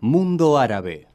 Mundo Árabe.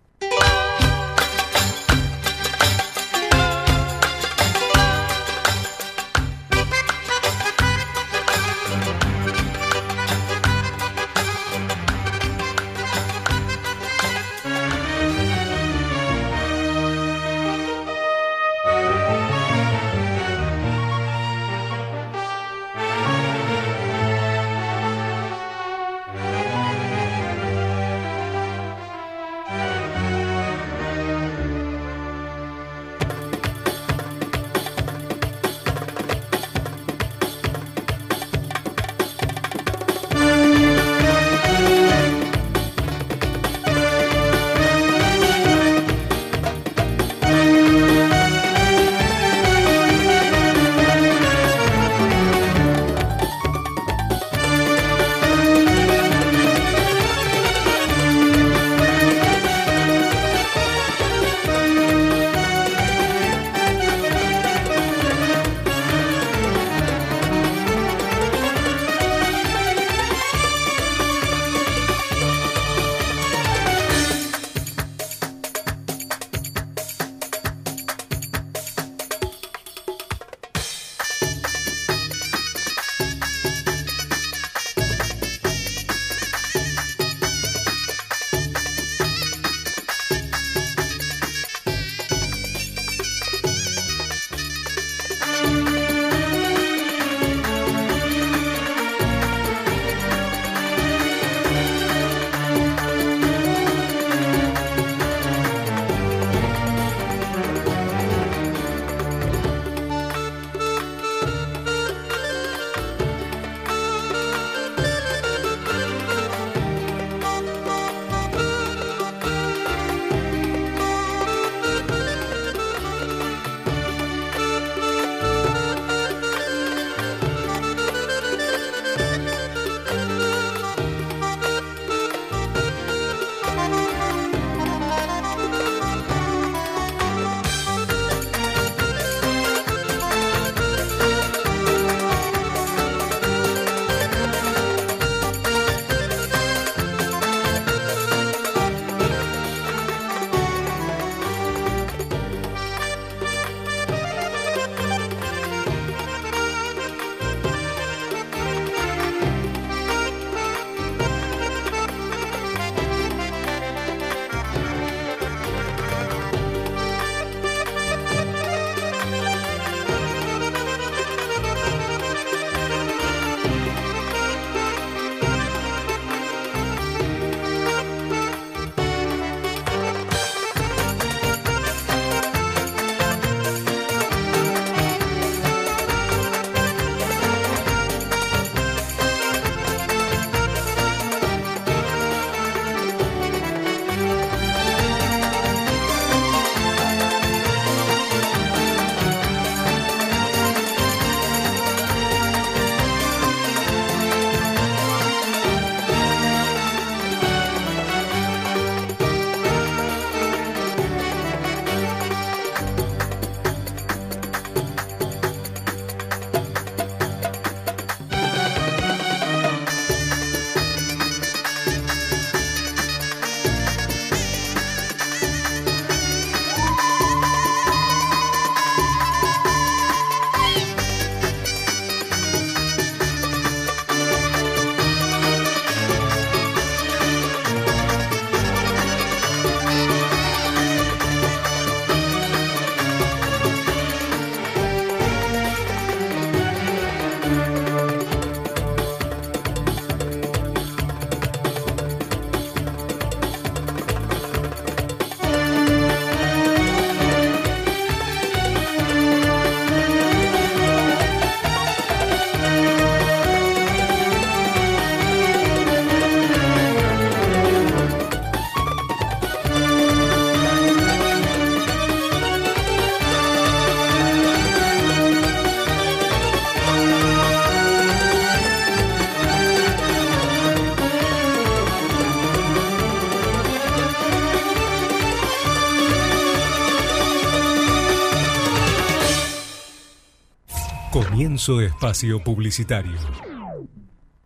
Comienzo espacio publicitario.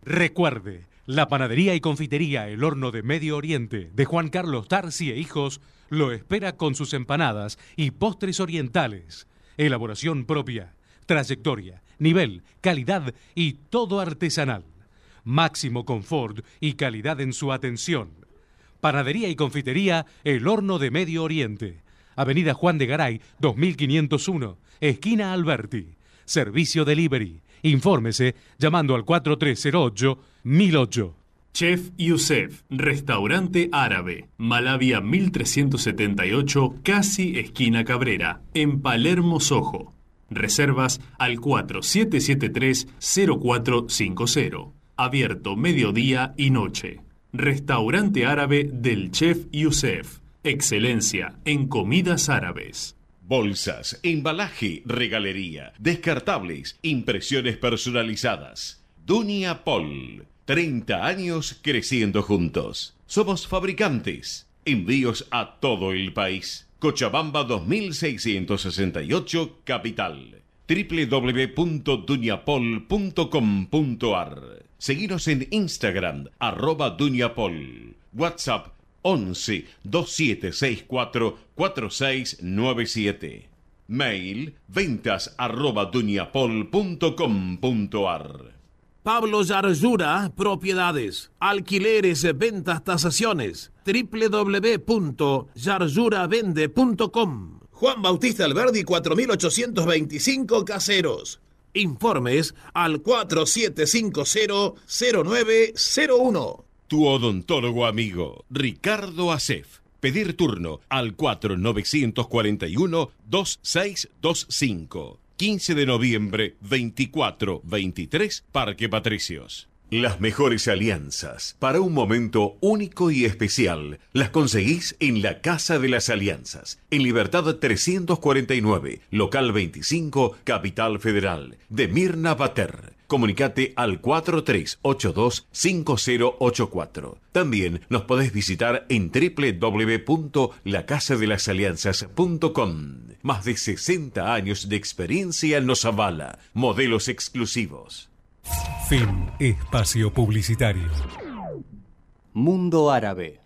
Recuerde, La panadería y confitería El Horno de Medio Oriente de Juan Carlos Tarsi e Hijos lo espera con sus empanadas y postres orientales. Elaboración propia, trayectoria, nivel, calidad y todo artesanal. Máximo confort y calidad en su atención. Panadería y confitería El Horno de Medio Oriente. Avenida Juan de Garay, 2501, esquina Alberti. Servicio Delivery. Infórmese llamando al 4308-1008. Chef Youssef, restaurante árabe, Malavia 1378, casi esquina Cabrera, en Palermo, Sojo. Reservas al 4773-0450. Abierto mediodía y noche. Restaurante árabe del Chef Youssef. Excelencia en comidas árabes. Bolsas, embalaje, regalería, descartables, impresiones personalizadas. Dunia Pol. 30 años creciendo juntos. Somos fabricantes. Envíos a todo el país. Cochabamba 2668, Capital. www.duñapol.com.ar Seguinos en Instagram, arroba Duñapol. WhatsApp 11 2764 4697. Mail ventas arroba duñapol.com.ar Pablo Yarzura, propiedades, alquileres, ventas, tasaciones. www.yarzuravende.com Juan Bautista Alberdi 4825 Caseros. Informes al 4750-0901. Tu odontólogo amigo, Ricardo Acef. Pedir turno al 4941-2625. 15 de noviembre, 24-23, Parque Patricios. Las mejores alianzas para un momento único y especial las conseguís en la Casa de las Alianzas, en Libertad 349, local 25, Capital Federal, de Mirna Bater. Comunicate al 4382-5084. También nos podés visitar en www.lacasadelasalianzas.com. Más de 60 años de experiencia nos avala. Modelos exclusivos. Fin Espacio Publicitario. Mundo Árabe.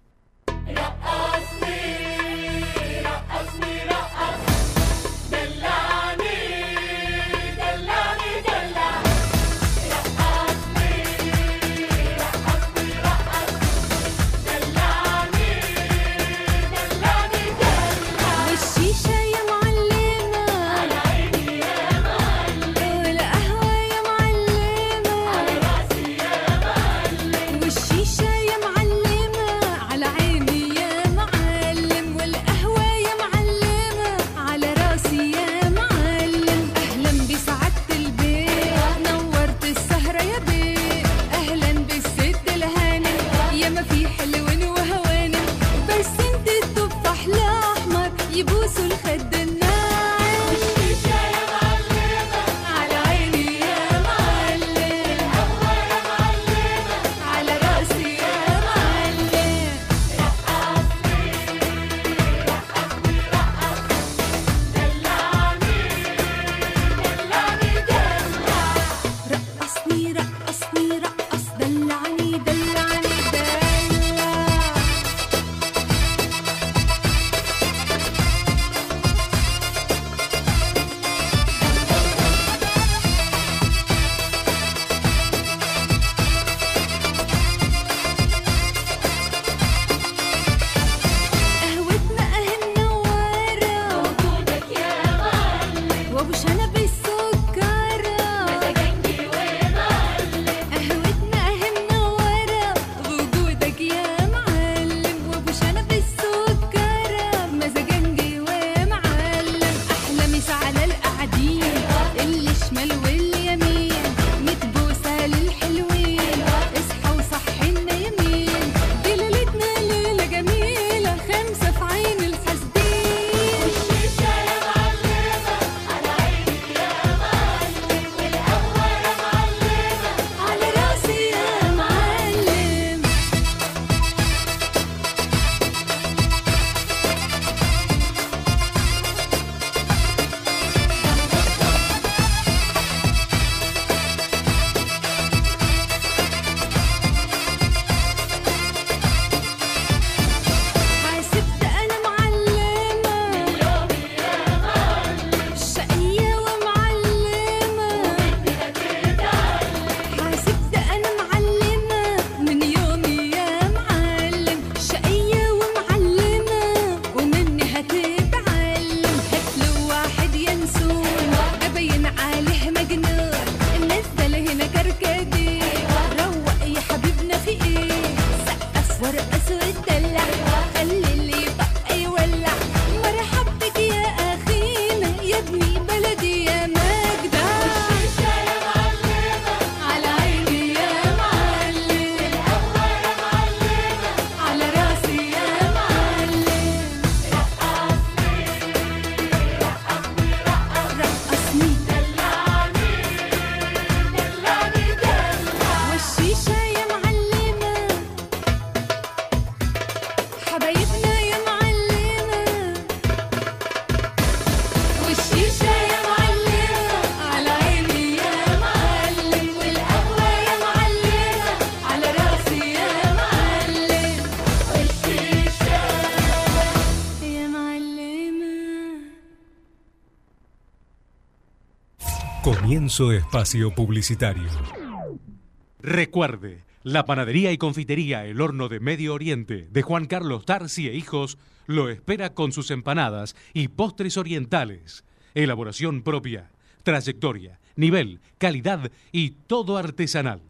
Comienzo espacio publicitario. Recuerde, la panadería y confitería El Horno de Medio Oriente de Juan Carlos Tarsi e Hijos lo espera con sus empanadas y postres orientales. Elaboración propia, trayectoria, nivel, calidad y todo artesanal.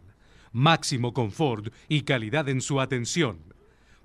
Máximo confort y calidad en su atención.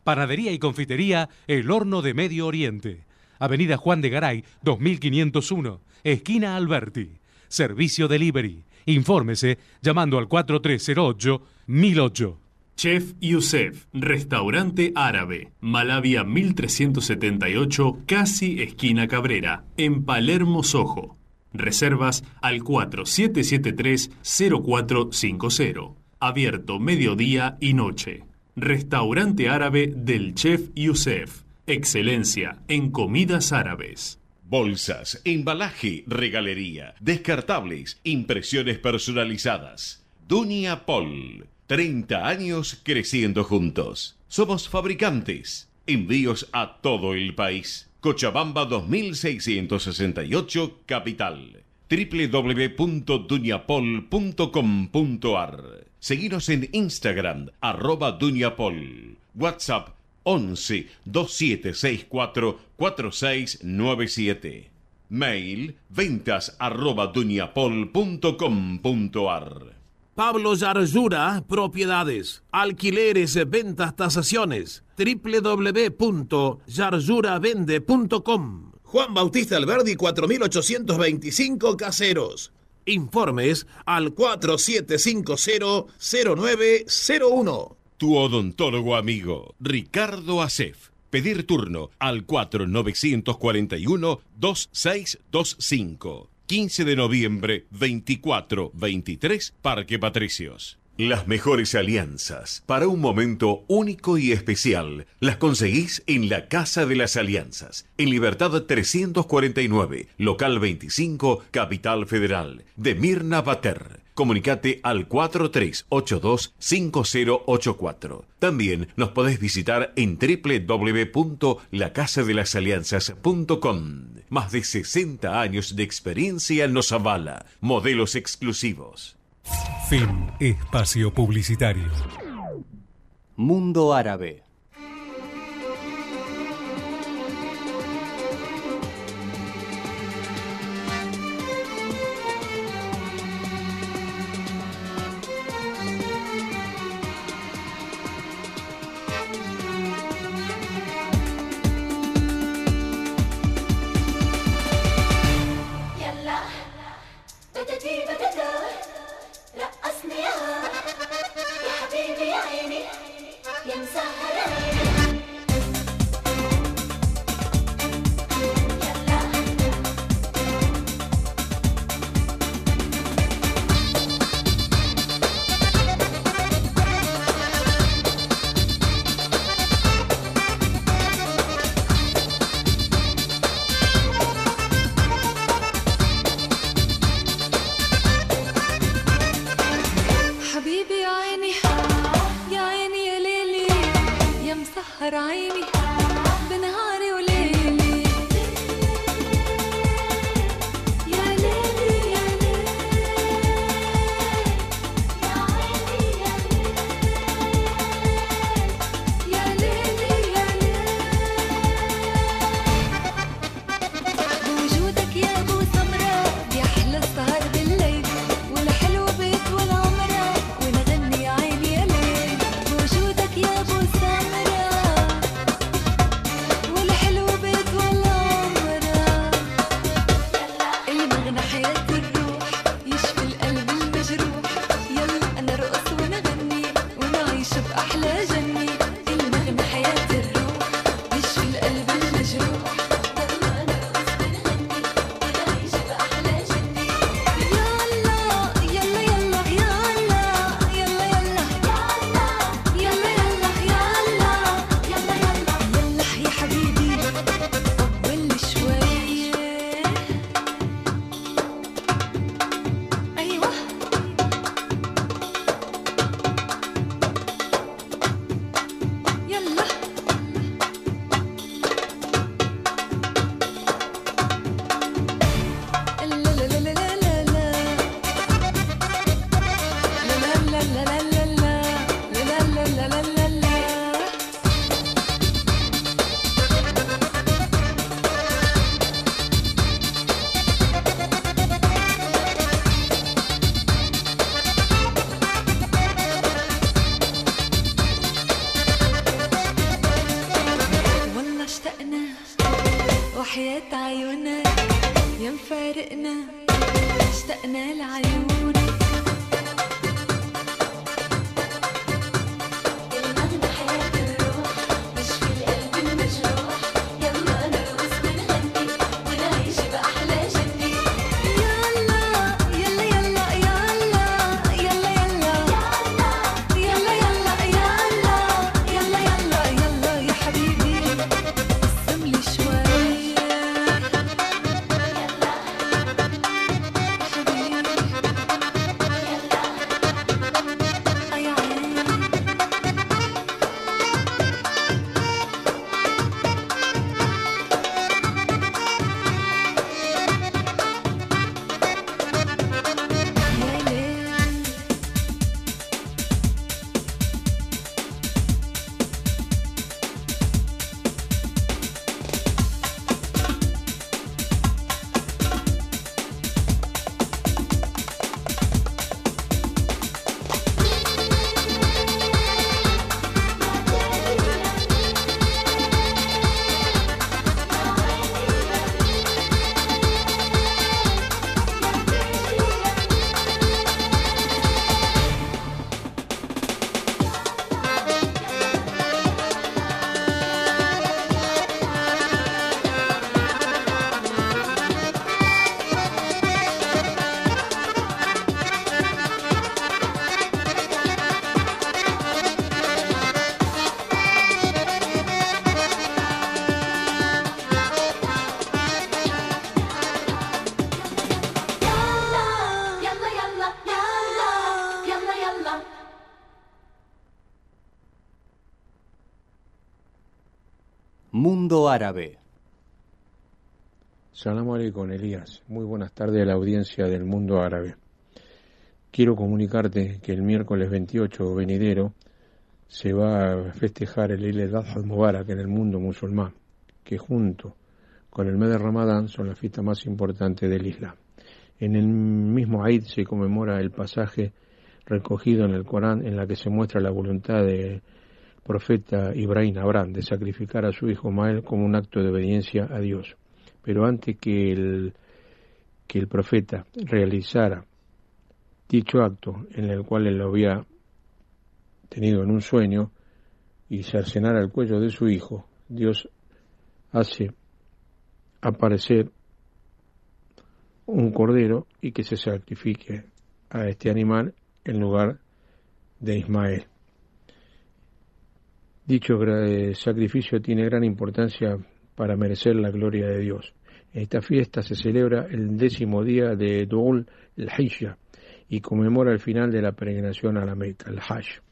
Panadería y confitería El Horno de Medio Oriente. Avenida Juan de Garay, 2501, esquina Alberti. Servicio Delivery. Infórmese llamando al 4308-1008. Chef Youssef, restaurante árabe, Malavia 1378, casi esquina Cabrera, en Palermo, Sojo. Reservas al 4773-0450. Abierto mediodía y noche. Restaurante árabe del Chef Youssef. Excelencia en comidas árabes. Bolsas, embalaje, regalería, descartables, impresiones personalizadas. Dunia Pol. 30 años creciendo juntos. Somos fabricantes. Envíos a todo el país. Cochabamba 2668, Capital. www.duñapol.com.ar Seguinos en Instagram, arroba Duñapol. WhatsApp 11 2764 4697. Mail ventas arroba duñapol.com.ar Pablo Yarzura, propiedades, alquileres, ventas, tasaciones. www.yarzuravende.com Juan Bautista Alberdi 4825 Caseros. Informes al 4750-0901. Tu odontólogo amigo, Ricardo Acef. Pedir turno al 4941-2625. 15 de noviembre, 24-23, Parque Patricios. Las mejores alianzas para un momento único y especial las conseguís en la Casa de las Alianzas, en Libertad 349, local 25, Capital Federal, de Mirna Bater. Comunicate al 4382-5084. También nos podés visitar en www.lacasadelasalianzas.com. Más de 60 años de experiencia nos avala. Modelos exclusivos. Fin espacio publicitario. Mundo Árabe. وحياة عيونك يا مفارقنا اشتقنا لعيونك. Mundo Árabe. Salam alaikum, Elías. Muy buenas tardes a la audiencia del mundo árabe. Quiero comunicarte que el miércoles 28 venidero se va a festejar el Eid al Mubarak en el mundo musulmán, que junto con el mes de Ramadán son las fiestas más importantes del Islam. En el mismo Eid se conmemora el pasaje recogido en el Corán en la que se muestra la voluntad del profeta Ibrahim Abraham de sacrificar a su hijo Mael como un acto de obediencia a Dios. Pero antes que el, que el profeta realizara dicho acto en el cual él lo había tenido en un sueño y cercenara el cuello de su hijo, Dios hace aparecer un cordero y que se sacrifique a este animal en lugar de Ismael. Dicho gra- sacrificio tiene gran importancia para merecer la gloria de Dios. Esta fiesta se celebra el décimo día de Dul el-Hijja y conmemora el final de la peregrinación a la Meca, el Hajj,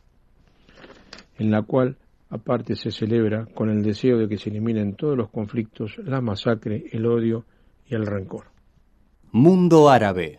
en la cual aparte se celebra con el deseo de que se eliminen todos los conflictos, la masacre, el odio y el rencor. Mundo Árabe.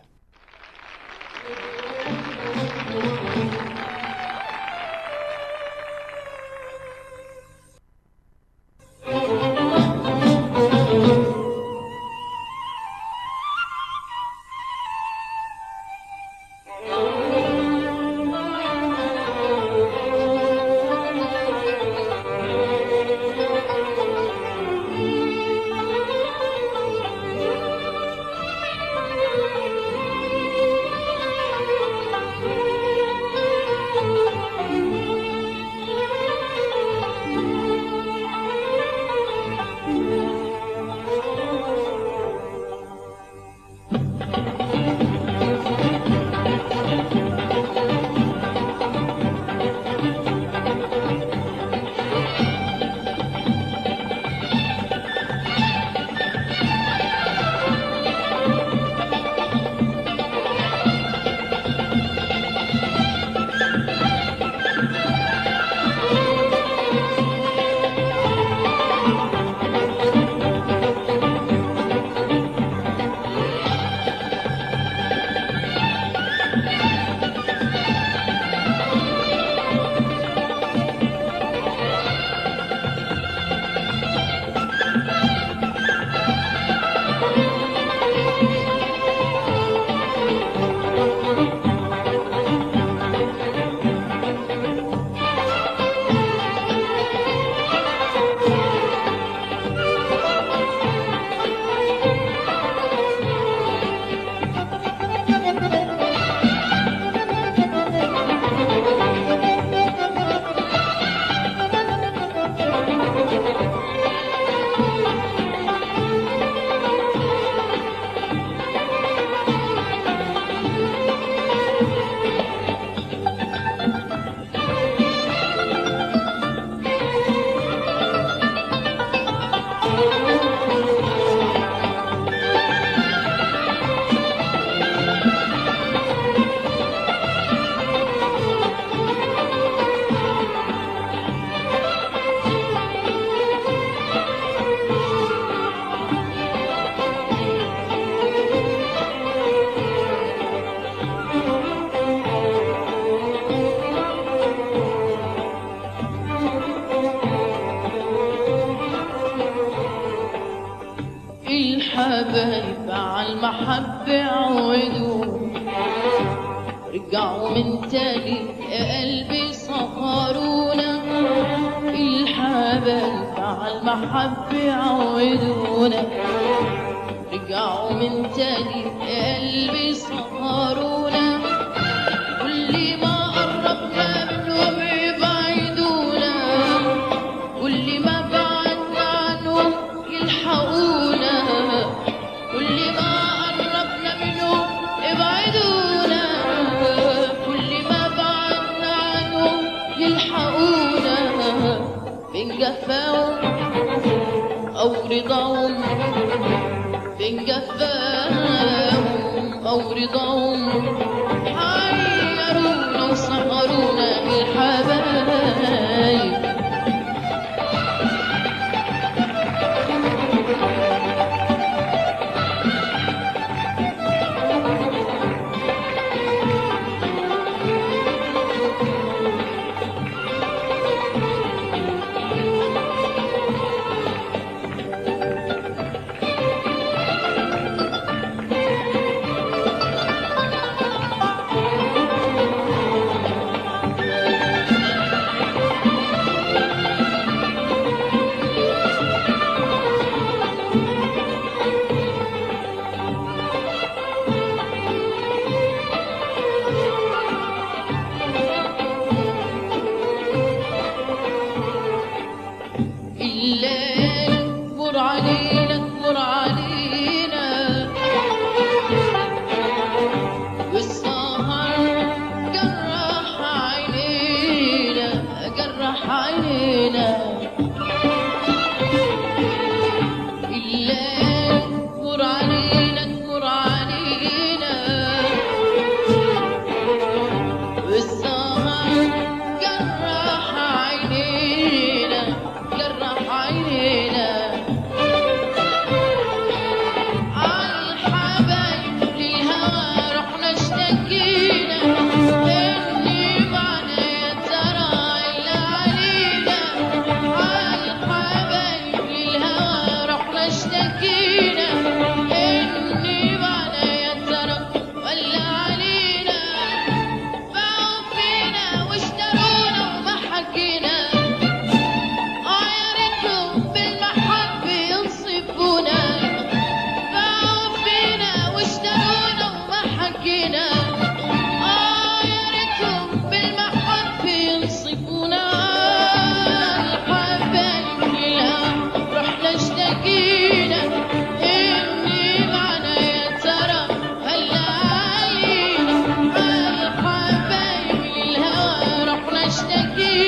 Thank you.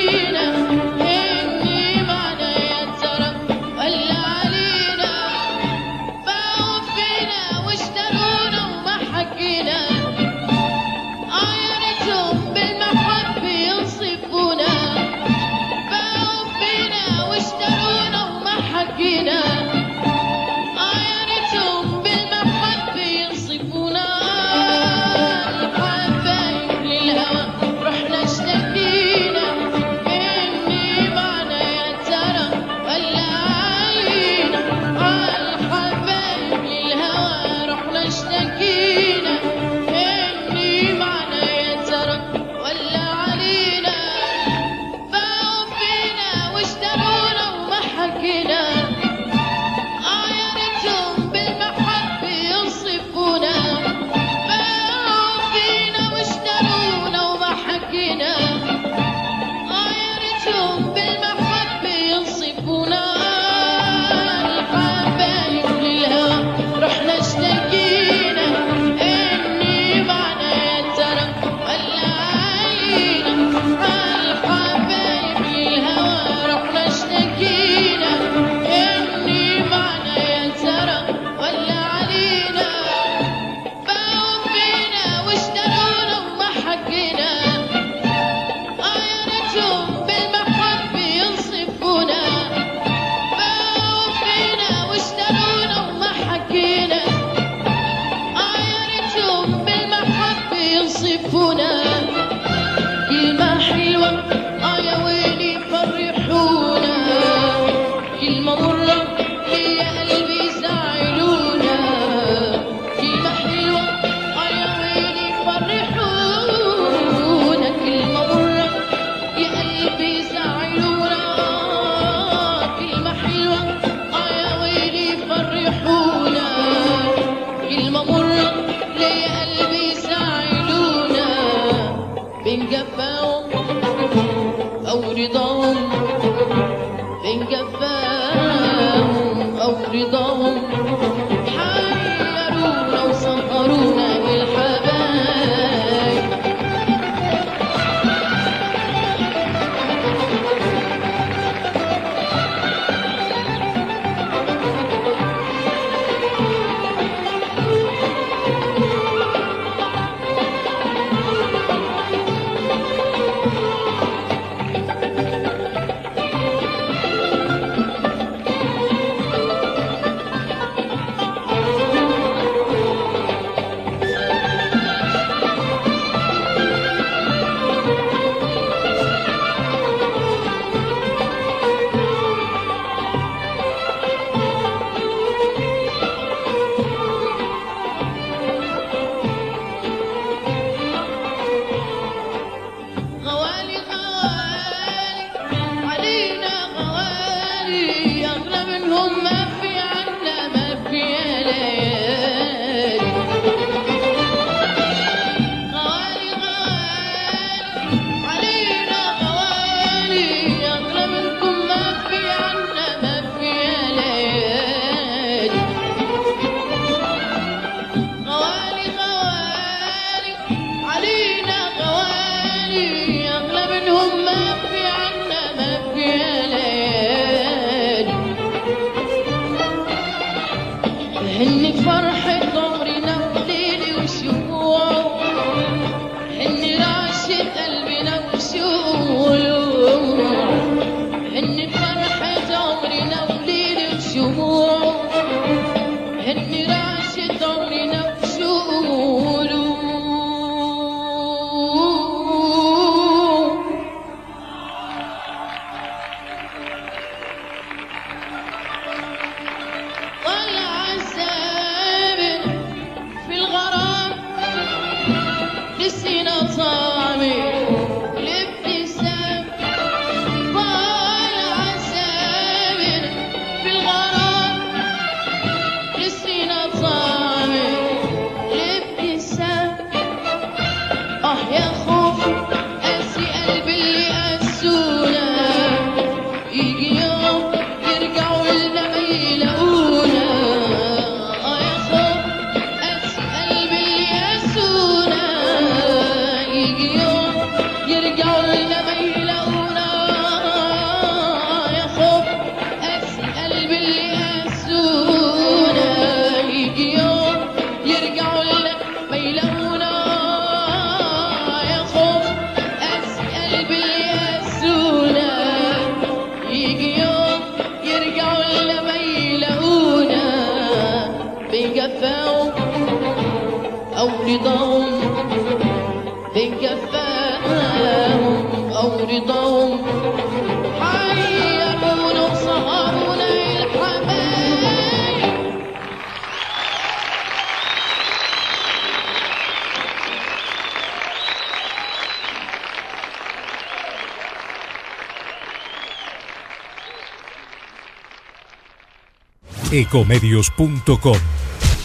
Ecomedios.com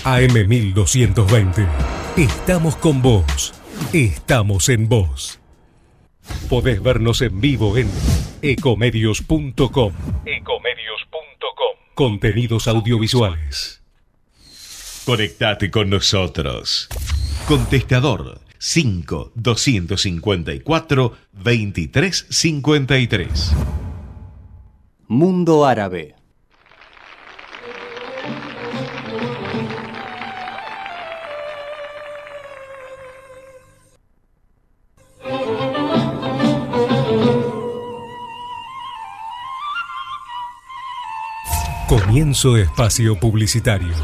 AM1220. Estamos con vos. Estamos en vos. Podés vernos en vivo en ecomedios.com. Ecomedios.com. Contenidos audiovisuales. Conectate con nosotros. Contestador 5 254 2353. Mundo Árabe. Comienzo espacio publicitario.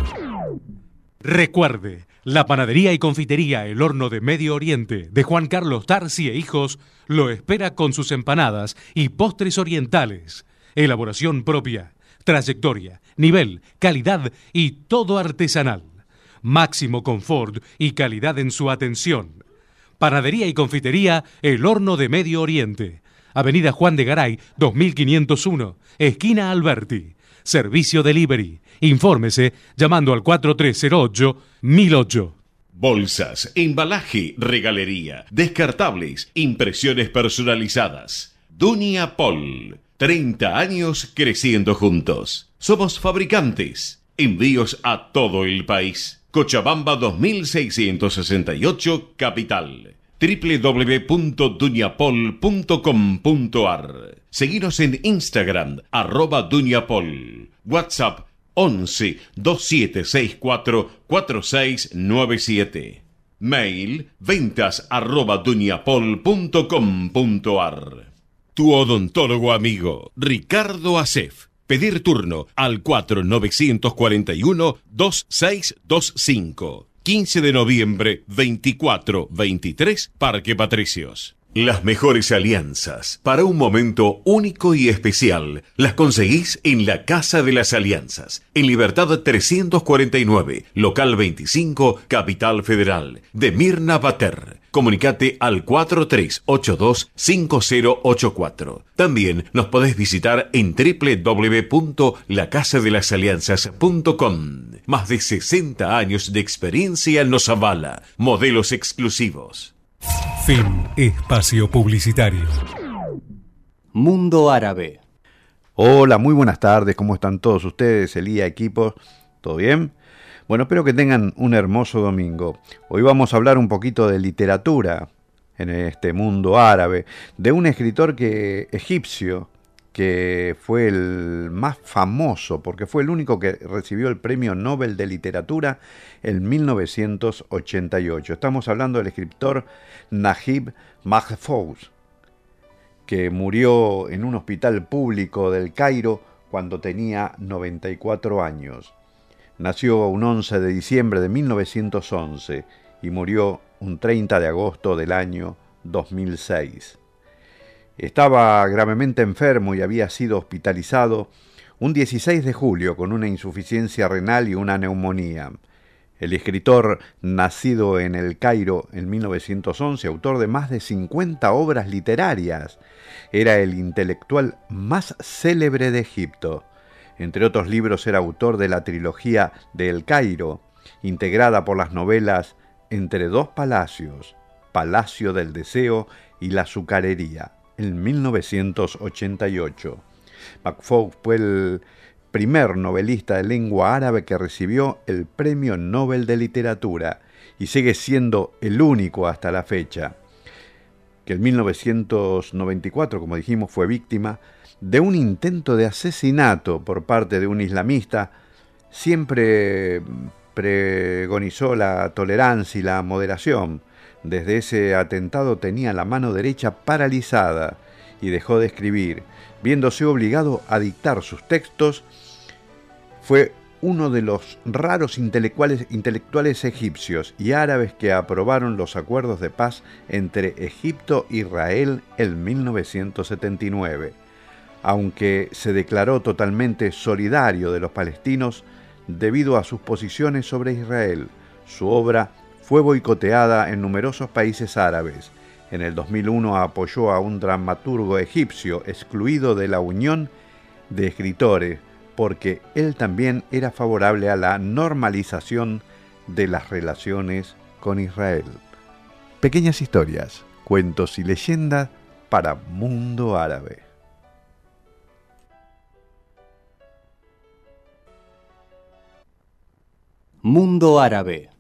Recuerde, la panadería y confitería El Horno de Medio Oriente de Juan Carlos Tarsi e Hijos lo espera con sus empanadas y postres orientales. Elaboración propia, trayectoria, nivel, calidad y todo artesanal. Máximo confort y calidad en su atención. Panadería y confitería El Horno de Medio Oriente. Avenida Juan de Garay, 2501, esquina Alberti. Servicio Delivery. Infórmese llamando al 4308 1008. Bolsas, embalaje, regalería, descartables, impresiones personalizadas. Dunia Pol. 30 años creciendo juntos. Somos fabricantes. Envíos a todo el país. Cochabamba 2668, Capital. www.duñapol.com.ar Seguinos en Instagram, arroba Duñapol. WhatsApp 11 2764 4697. Mail ventas arroba duñapol.com.ar. Tu odontólogo amigo, Ricardo Acef. Pedir turno al 4941-2625. 15 de noviembre, 24-23, Parque Patricios. Las mejores alianzas para un momento único y especial las conseguís en la Casa de las Alianzas, en Libertad 349, local 25, Capital Federal, de Mirna Bater. Comunicate al 4382-5084. También nos podés visitar en www.lacasadelasalianzas.com. Más de 60 años de experiencia nos avala. Modelos exclusivos. Fin Espacio Publicitario. Mundo Árabe. Hola, muy buenas tardes, ¿cómo están todos ustedes? Elía, equipos, ¿todo bien? Bueno, espero que tengan un hermoso domingo. Hoy vamos a hablar un poquito de literatura en este mundo árabe, de un escritor que egipcio que fue el más famoso porque fue el único que recibió el Premio Nobel de Literatura en 1988. Estamos hablando del escritor Najib Mahfouz, que murió en un hospital público del Cairo cuando tenía 94 años. Nació un 11 de diciembre de 1911 y murió un 30 de agosto del año 2006. Estaba gravemente enfermo y había sido hospitalizado un 16 de julio con una insuficiencia renal y una neumonía. El escritor, nacido en el Cairo en 1911, autor de más de 50 obras literarias, era el intelectual más célebre de Egipto. Entre otros libros era autor de la trilogía de El Cairo, integrada por las novelas Entre dos palacios, Palacio del Deseo y La Azucarería, en 1988. Mahfouz fue el primer novelista de lengua árabe que recibió el Premio Nobel de Literatura y sigue siendo el único hasta la fecha, que en 1994, como dijimos, fue víctima de un intento de asesinato por parte de un islamista, siempre pregonizó la tolerancia y la moderación. Desde ese atentado tenía la mano derecha paralizada y dejó de escribir, viéndose obligado a dictar sus textos. Fue uno de los raros intelectuales, intelectuales egipcios y árabes que aprobaron los acuerdos de paz entre Egipto e Israel en 1979 aunque se declaró totalmente solidario de los palestinos debido a sus posiciones sobre Israel. Su obra fue boicoteada en numerosos países árabes. En el 2001 apoyó a un dramaturgo egipcio excluido de la Unión de Escritores porque él también era favorable a la normalización de las relaciones con Israel. Pequeñas historias, cuentos y leyendas para Mundo Árabe. Mundo Árabe.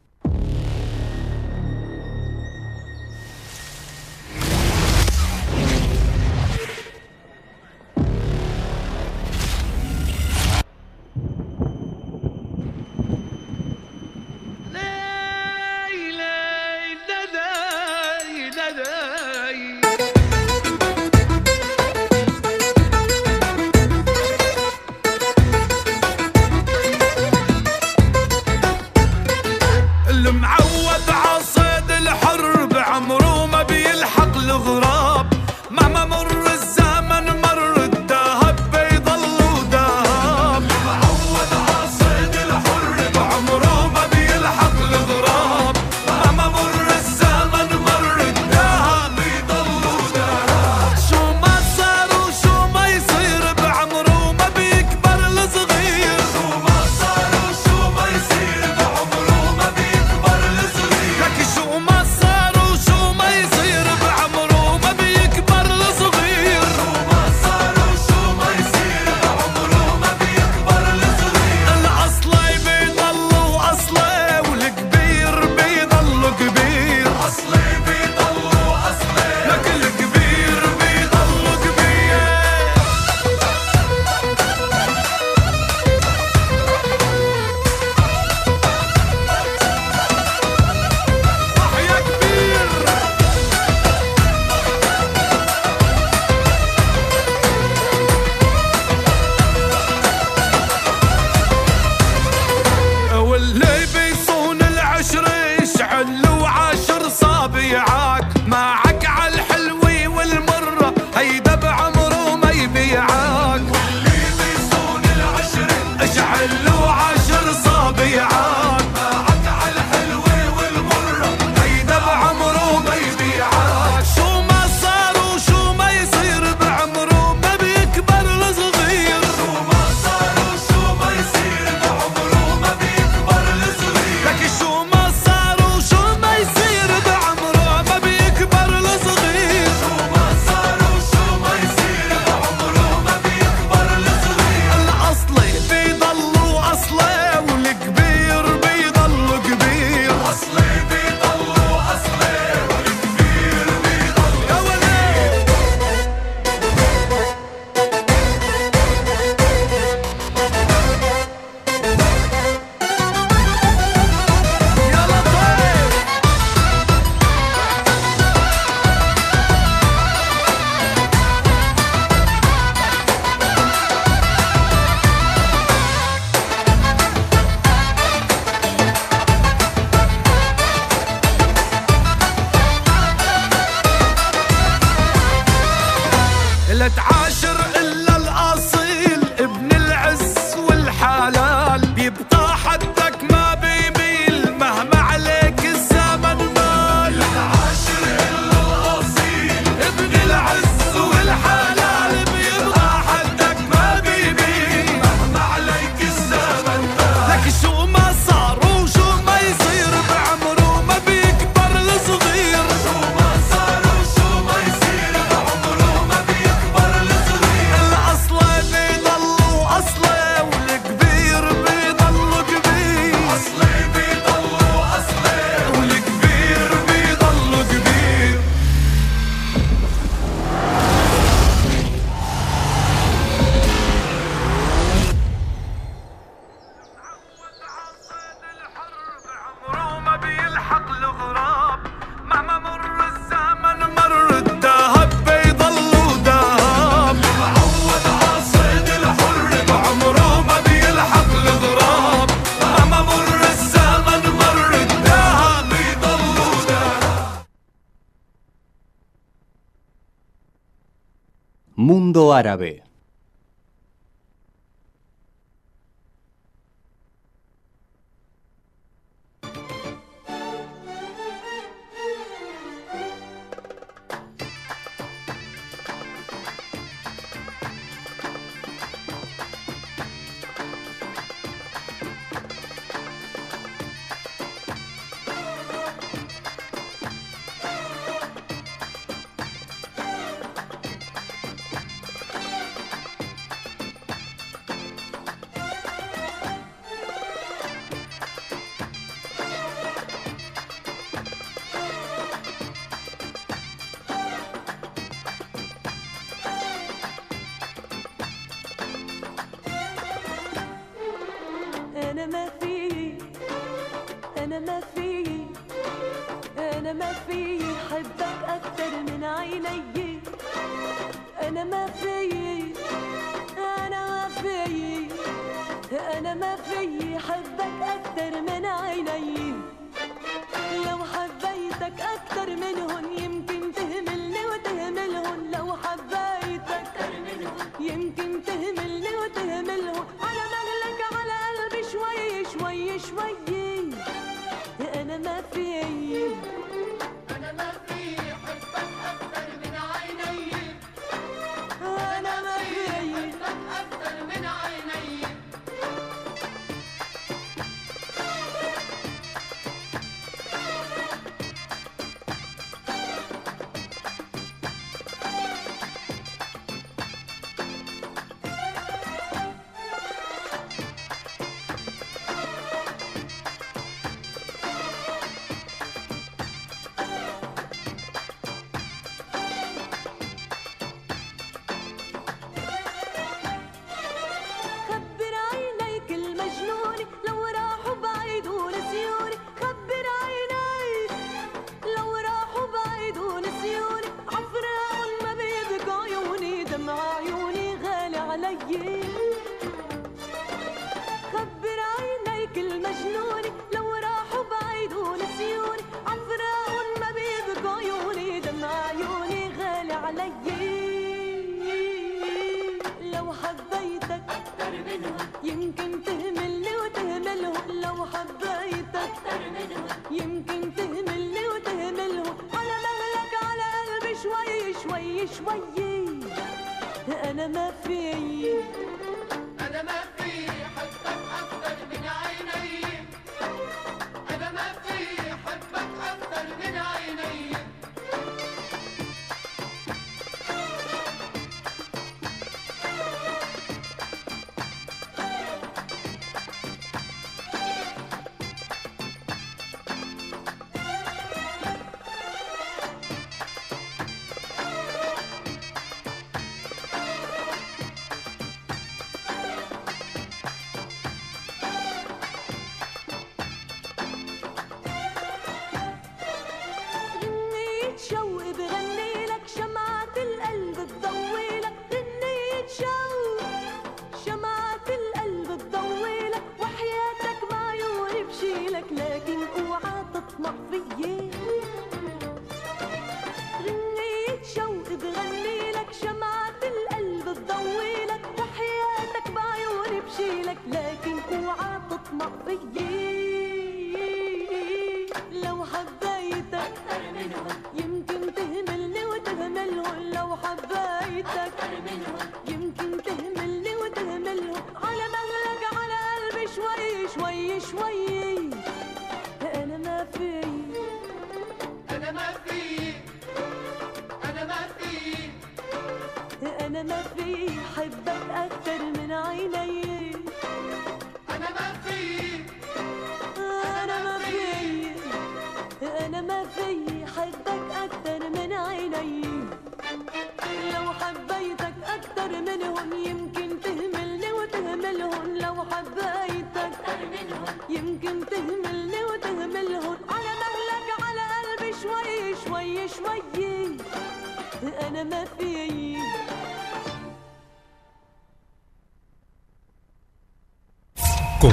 Árabe.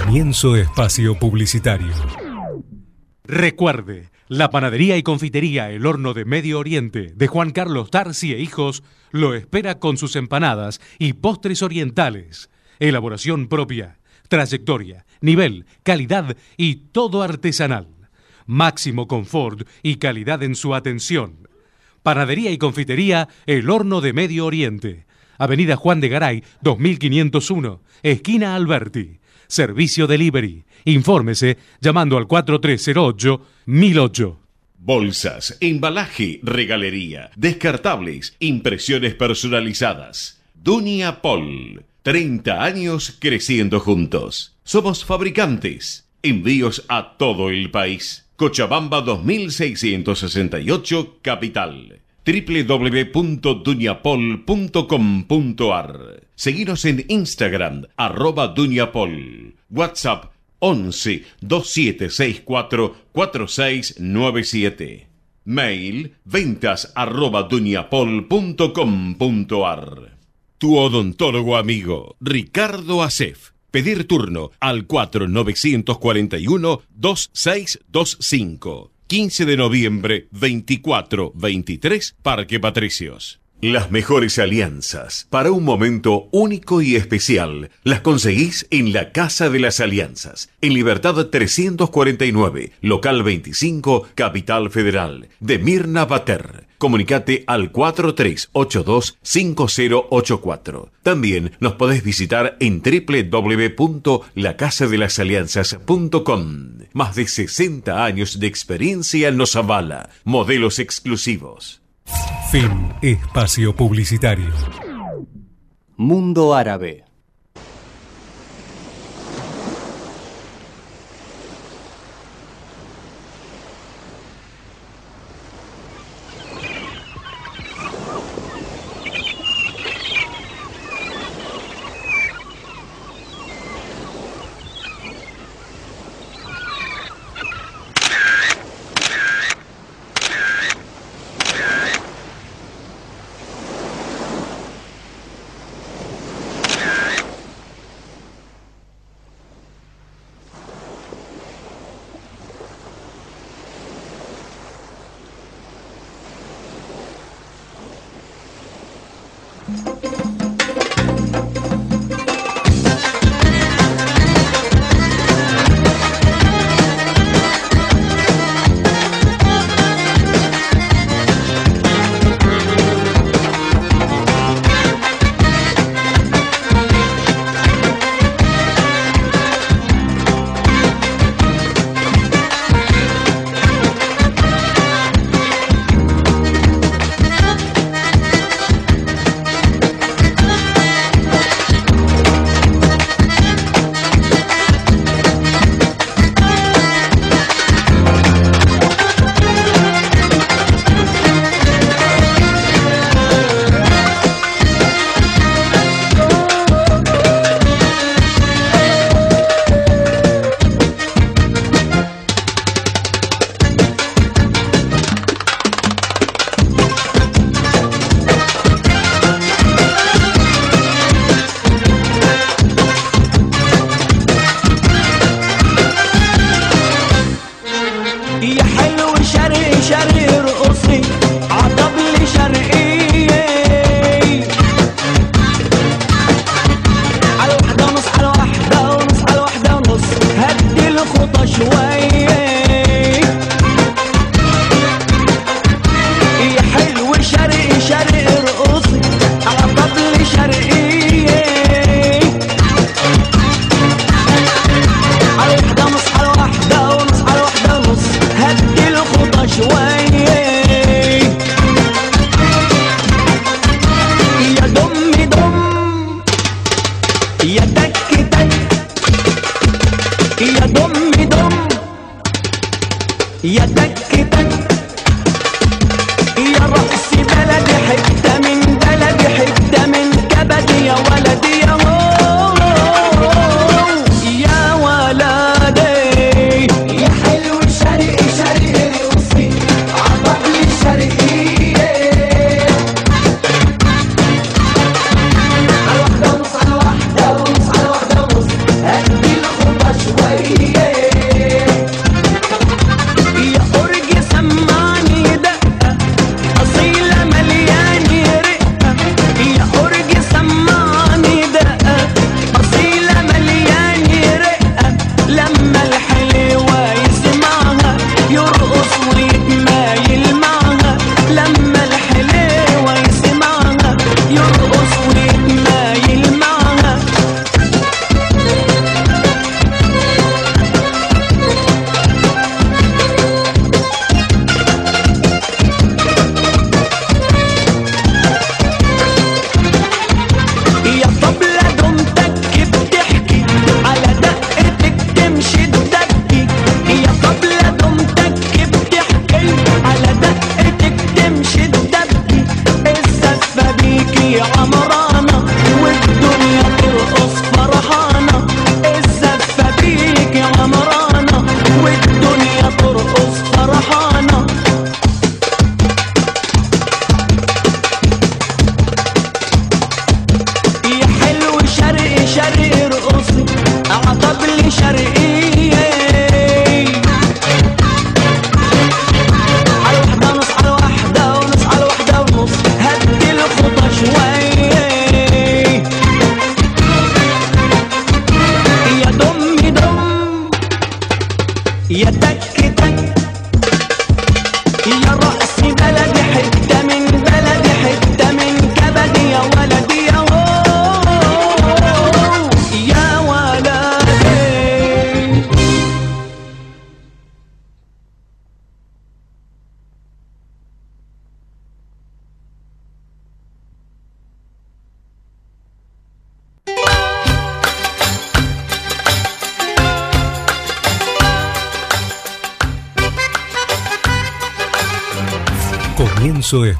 Comienzo espacio publicitario. Recuerde, la panadería y confitería El Horno de Medio Oriente de Juan Carlos Tarsi e Hijos lo espera con sus empanadas y postres orientales. Elaboración propia, trayectoria, nivel, calidad y todo artesanal. Máximo confort y calidad en su atención. Panadería y confitería El Horno de Medio Oriente. Avenida Juan de Garay, 2501, esquina Alberti. Servicio Delivery. Infórmese llamando al 4308-1008. Bolsas, embalaje, regalería, descartables, impresiones personalizadas. Dunia Pol. 30 años creciendo juntos. Somos fabricantes. Envíos a todo el país. Cochabamba 2668, Capital www.duñapol.com.ar Seguinos en Instagram, arroba Duñapol. WhatsApp 11 2764 4697. Mail ventas arroba duñapol.com.ar Tu odontólogo amigo, Ricardo Acef. Pedir turno al 4941 2625. 15 de noviembre, 24-23, Parque Patricios. Las mejores alianzas para un momento único y especial las conseguís en la Casa de las Alianzas, en Libertad 349, local 25, Capital Federal, de Mirna Bater. Comunicate al 4382-5084. También nos podés visitar en www.lacasadelasalianzas.com. Más de 60 años de experiencia nos avala. Modelos exclusivos. Fin Espacio Publicitario. Mundo Árabe.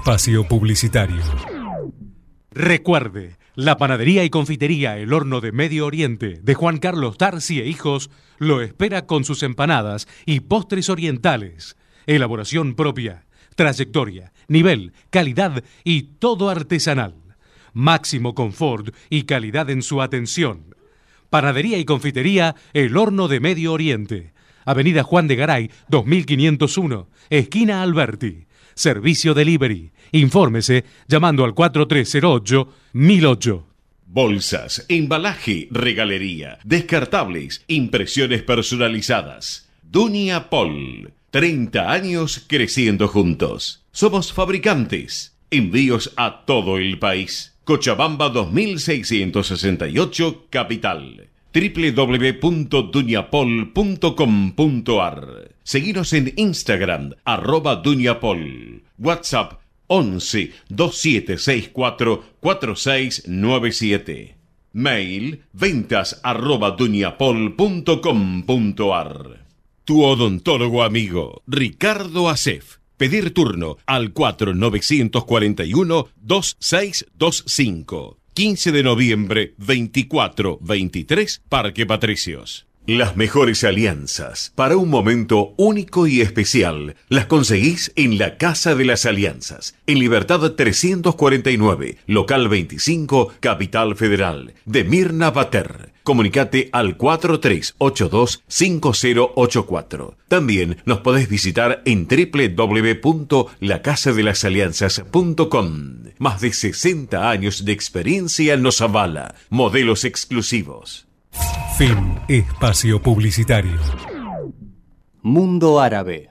Espacio publicitario. Recuerde, la panadería y confitería El Horno de Medio Oriente de Juan Carlos Tarsi e Hijos lo espera con sus empanadas y postres orientales. Elaboración propia, trayectoria, nivel, calidad y todo artesanal. Máximo confort y calidad en su atención. Panadería y confitería El Horno de Medio Oriente. Avenida Juan de Garay, 2501, esquina Alberti. Servicio Delivery. Infórmese llamando al 4308-1008. Bolsas, embalaje, regalería, descartables, impresiones personalizadas. Dunia Pol. 30 años creciendo juntos. Somos fabricantes. Envíos a todo el país. Cochabamba 2668, Capital. www.duniapol.com.ar Seguinos en Instagram, arroba Duniapol. WhatsApp 11 2764 4697. Mail ventas arroba duniapol.com.ar. Tu odontólogo amigo, Ricardo Acef. Pedir turno al 4941-2625. 15 de noviembre, 24-23, Parque Patricios. Las mejores alianzas para un momento único y especial las conseguís en la Casa de las Alianzas, en Libertad 349, local 25, Capital Federal, de Mirna Bater. Comunicate al 4382-5084. También nos podés visitar en www.lacasadelasalianzas.com. Más de 60 años de experiencia nos avala. Modelos exclusivos. Fin espacio publicitario. Mundo Árabe.